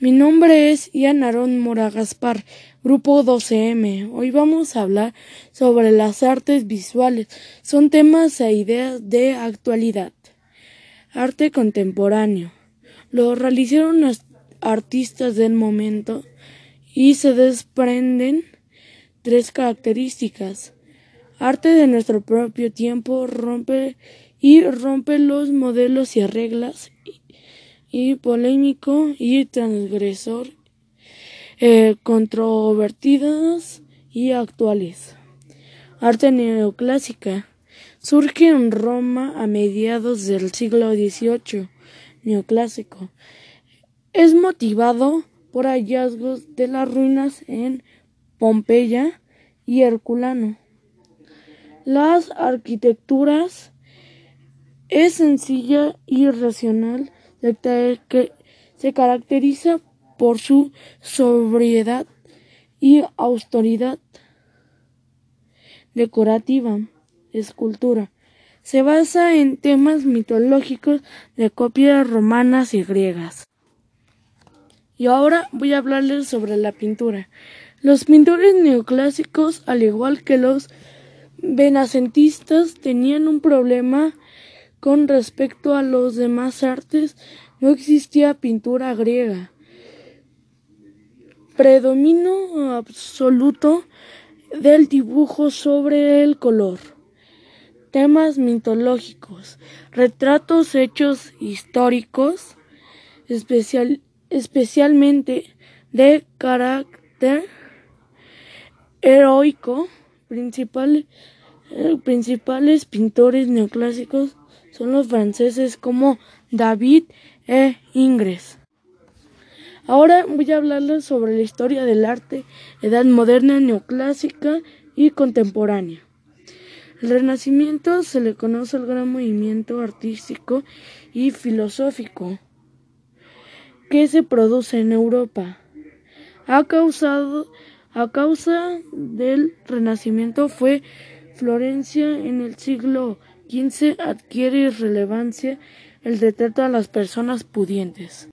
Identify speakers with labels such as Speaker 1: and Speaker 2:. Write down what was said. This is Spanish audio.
Speaker 1: Mi nombre es Ian Aarón Mora Gaspar, Grupo 12M. Hoy vamos a hablar sobre las artes visuales. Son temas e ideas de actualidad. Arte contemporáneo. Lo realizaron los artistas del momento y se desprenden tres características. Arte de nuestro propio tiempo rompe y rompe los modelos y reglas y polémico y transgresor, eh, controvertidas y actuales. Arte neoclásica. Surge en Roma a mediados del siglo XVIII, neoclásico. Es motivado por hallazgos de las ruinas en Pompeya y Herculano. Las arquitecturas es sencilla y racional que se caracteriza por su sobriedad y austeridad decorativa. Escultura. Se basa en temas mitológicos de copias romanas y griegas. Y ahora voy a hablarles sobre la pintura. Los pintores neoclásicos, al igual que los benacentistas, tenían un problema con respecto a los demás artes, no existía pintura griega. Predomino absoluto del dibujo sobre el color. Temas mitológicos, retratos hechos históricos, especial, especialmente de carácter heroico, principal, eh, principales pintores neoclásicos son los franceses como David e Ingres. Ahora voy a hablarles sobre la historia del arte, edad moderna, neoclásica y contemporánea. El Renacimiento se le conoce el gran movimiento artístico y filosófico que se produce en Europa. Causado, a causa del Renacimiento fue Florencia en el siglo XV adquiere relevancia el retrato a las personas pudientes.